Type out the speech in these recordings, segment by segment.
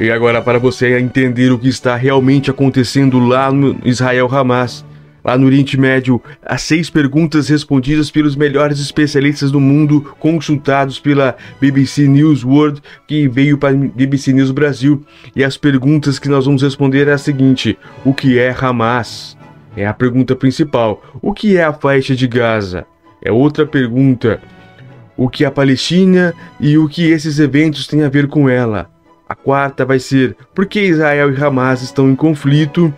E agora, para você entender o que está realmente acontecendo lá no Israel Hamas, lá no Oriente Médio, as seis perguntas respondidas pelos melhores especialistas do mundo, consultados pela BBC News World, que veio para BBC News Brasil. E as perguntas que nós vamos responder é a seguinte: o que é Hamas? É a pergunta principal. O que é a faixa de Gaza? É outra pergunta. O que é a Palestina e o que esses eventos têm a ver com ela? A quarta vai ser por que Israel e Hamas estão em conflito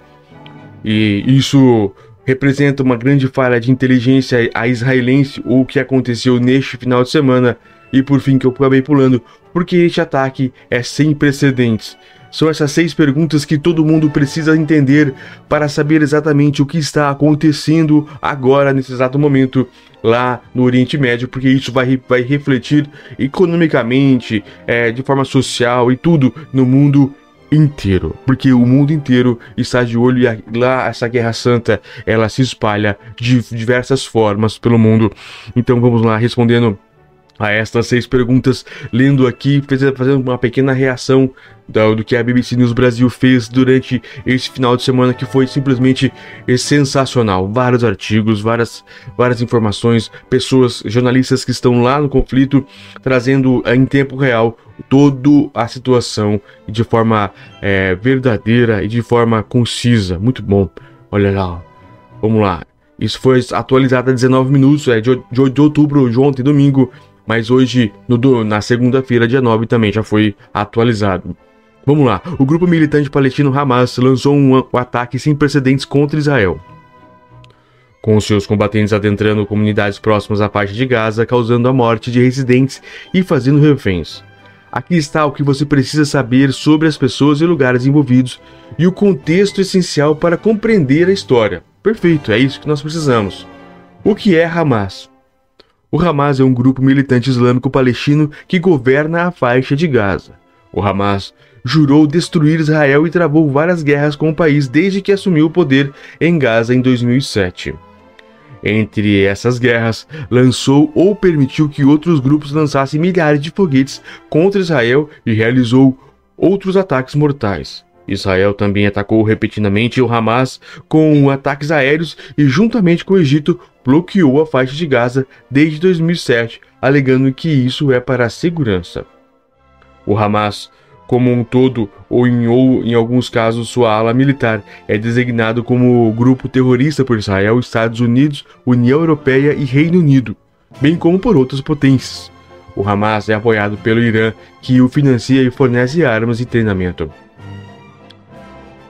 e isso representa uma grande falha de inteligência a israelense ou o que aconteceu neste final de semana. E por fim, que eu acabei pulando, porque este ataque é sem precedentes. São essas seis perguntas que todo mundo precisa entender para saber exatamente o que está acontecendo agora, nesse exato momento, lá no Oriente Médio, porque isso vai, vai refletir economicamente, é, de forma social e tudo no mundo inteiro, porque o mundo inteiro está de olho e lá essa guerra santa ela se espalha de diversas formas pelo mundo. Então vamos lá respondendo a estas seis perguntas, lendo aqui, fazendo uma pequena reação do que a BBC News Brasil fez durante esse final de semana, que foi simplesmente sensacional. Vários artigos, várias, várias informações, pessoas, jornalistas que estão lá no conflito, trazendo em tempo real toda a situação de forma é, verdadeira e de forma concisa. Muito bom. Olha lá, vamos lá. Isso foi atualizado a 19 minutos, é de, de, de outubro, de ontem, domingo mas hoje, no, na segunda-feira, dia 9, também já foi atualizado. Vamos lá, o grupo militante palestino Hamas lançou um, ataque sem precedentes contra Israel. Com seus combatentes adentrando comunidades próximas à faixa de Gaza, causando a morte de residentes e fazendo reféns. Aqui está o que você precisa saber sobre as pessoas e lugares envolvidos e o contexto essencial para compreender a história. Perfeito, é isso que nós precisamos. O que é Hamas? O Hamas é um grupo militante islâmico palestino que governa a faixa de Gaza. O Hamas jurou destruir Israel e travou várias guerras com o país desde que assumiu o poder em Gaza em 2007. Entre essas guerras, lançou ou permitiu que outros grupos lançassem milhares de foguetes contra Israel e realizou outros ataques mortais. Israel também atacou repetidamente o Hamas com ataques aéreos e, juntamente com o Egito, bloqueou a faixa de Gaza desde 2007, alegando que isso é para a segurança. O Hamas, como um todo, ou em, ou em alguns casos sua ala militar, é designado como grupo terrorista por Israel, Estados Unidos, União Europeia e Reino Unido, bem como por outras potências. O Hamas é apoiado pelo Irã, que o financia e fornece armas e treinamento.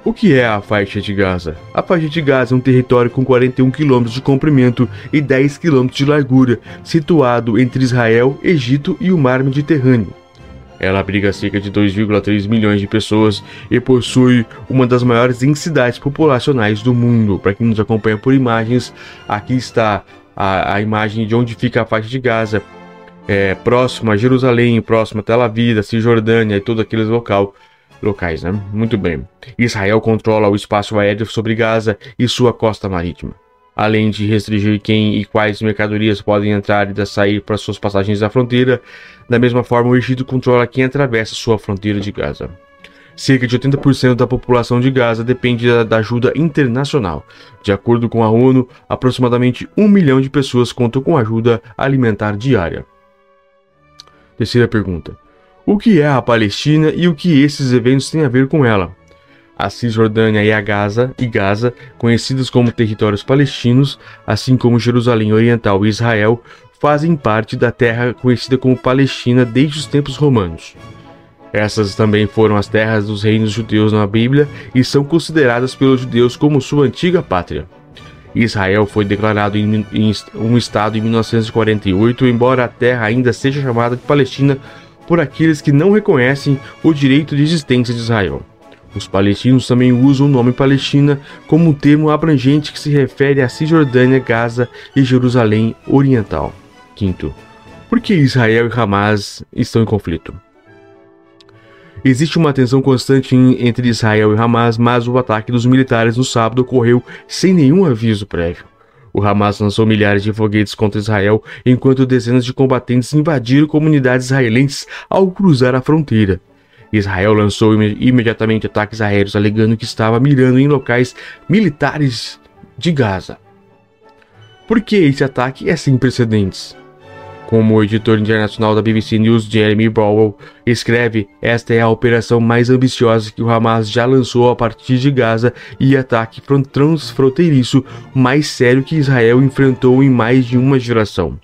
O que é a faixa de Gaza? A faixa de Gaza é um território com 41 km de comprimento e 10 km de largura, situado entre Israel, Egito e o Mar Mediterrâneo. Ela abriga cerca de 2,3 milhões de pessoas e possui uma das maiores densidades populacionais do mundo. Para quem nos acompanha por imagens, aqui está a, a imagem de onde fica a faixa de Gaza, é, próximo a Jerusalém, próximo a Tel Aviv, a Cisjordânia e todo aquele local locais, né? Muito bem. Israel controla o espaço aéreo sobre Gaza e sua costa marítima, além de restringir quem e quais mercadorias podem entrar e sair para suas passagens da fronteira. Da mesma forma, o Egito controla quem atravessa sua fronteira de Gaza. Cerca de 80% da população de Gaza depende da ajuda internacional. De acordo com a ONU, aproximadamente um milhão de pessoas contam com ajuda alimentar diária. Terceira pergunta: o que é a Palestina e o que esses eventos têm a ver com ela. A Cisjordânia e a Gaza e Gaza, conhecidas como territórios palestinos, assim como Jerusalém Oriental e Israel, fazem parte da terra conhecida como Palestina desde os tempos romanos. Essas também foram as terras dos reinos judeus na Bíblia e são consideradas pelos judeus como sua antiga pátria. Israel foi declarado em, um estado em 1948, embora a terra ainda seja chamada de Palestina por aqueles que não reconhecem o direito de existência de Israel. Os palestinos também usam o nome Palestina como um termo abrangente que se refere a Cisjordânia, Gaza e Jerusalém Oriental. Quinto, por que Israel e Hamas estão em conflito? Existe uma tensão constante entre Israel e Hamas, mas o ataque dos militares no sábado ocorreu sem nenhum aviso prévio. O Hamas lançou milhares de foguetes contra Israel, enquanto dezenas de combatentes invadiram comunidades israelenses ao cruzar a fronteira. Israel lançou im imediatamente ataques aéreos, alegando que estava mirando em locais militares de Gaza. Por que esse ataque é sem precedentes? Como o editor internacional da BBC News, Jeremy Bowell, escreve, esta é a operação mais ambiciosa que o Hamas já lançou a partir de Gaza e ataque transfronteiriço mais sério que Israel enfrentou em mais de uma geração.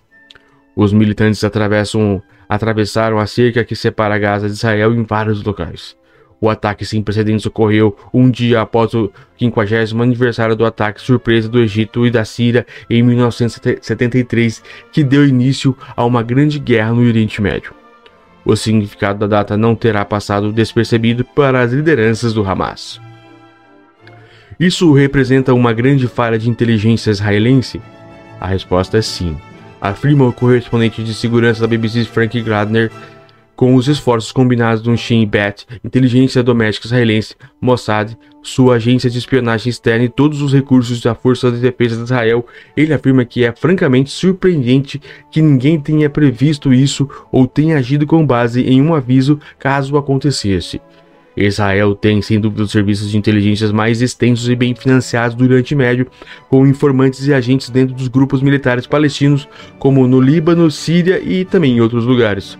Os militantes atravessam, atravessaram a cerca que separa Gaza de Israel em vários locais. O ataque sem precedentes ocorreu um dia após o 50 aniversário do ataque surpresa do Egito e da Síria em 1973, que deu início a uma grande guerra no Oriente Médio. O significado da data não terá passado despercebido para as lideranças do Hamas. Isso representa uma grande falha de inteligência israelense? A resposta é sim, afirma o correspondente de segurança da BBC Frank Gradner com os esforços combinados do Shin Bet, inteligência doméstica israelense, Mossad, sua agência de espionagem externa e todos os recursos da Força de Defesa de Israel, ele afirma que é francamente surpreendente que ninguém tenha previsto isso ou tenha agido com base em um aviso caso acontecesse. Israel tem, sem dúvida, os serviços de inteligência mais extensos e bem financiados do Oriente Médio, com informantes e agentes dentro dos grupos militares palestinos, como no Líbano, Síria e também em outros lugares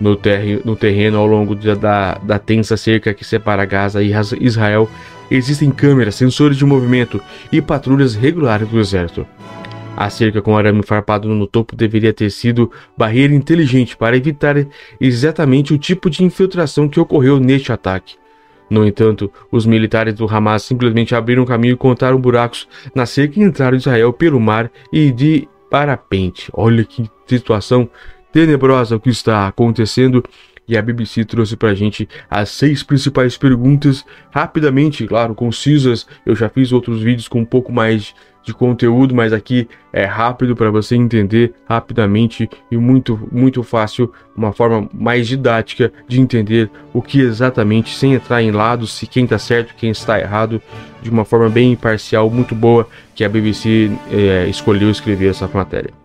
no, ter no terreno ao longo da, da tensa cerca que separa Gaza e Israel, existem câmeras, sensores de movimento e patrulhas regulares do exército. A cerca com arame farpado no topo deveria ter sido barreira inteligente para evitar exatamente o tipo de infiltração que ocorreu neste ataque. No entanto, os militares do Hamas simplesmente abriram caminho e contaram buracos na cerca e entraram em Israel pelo mar e de parapente. Olha que situação tenebrosa o que está acontecendo e a BBC trouxe pra gente as seis principais perguntas, rapidamente, claro, concisas. Eu já fiz outros vídeos com um pouco mais de conteúdo, mas aqui é rápido para você entender rapidamente e muito muito fácil, uma forma mais didática de entender o que exatamente, sem entrar em lados, se quem está certo, quem está errado, de uma forma bem imparcial, muito boa, que a BBC é, escolheu escrever essa matéria.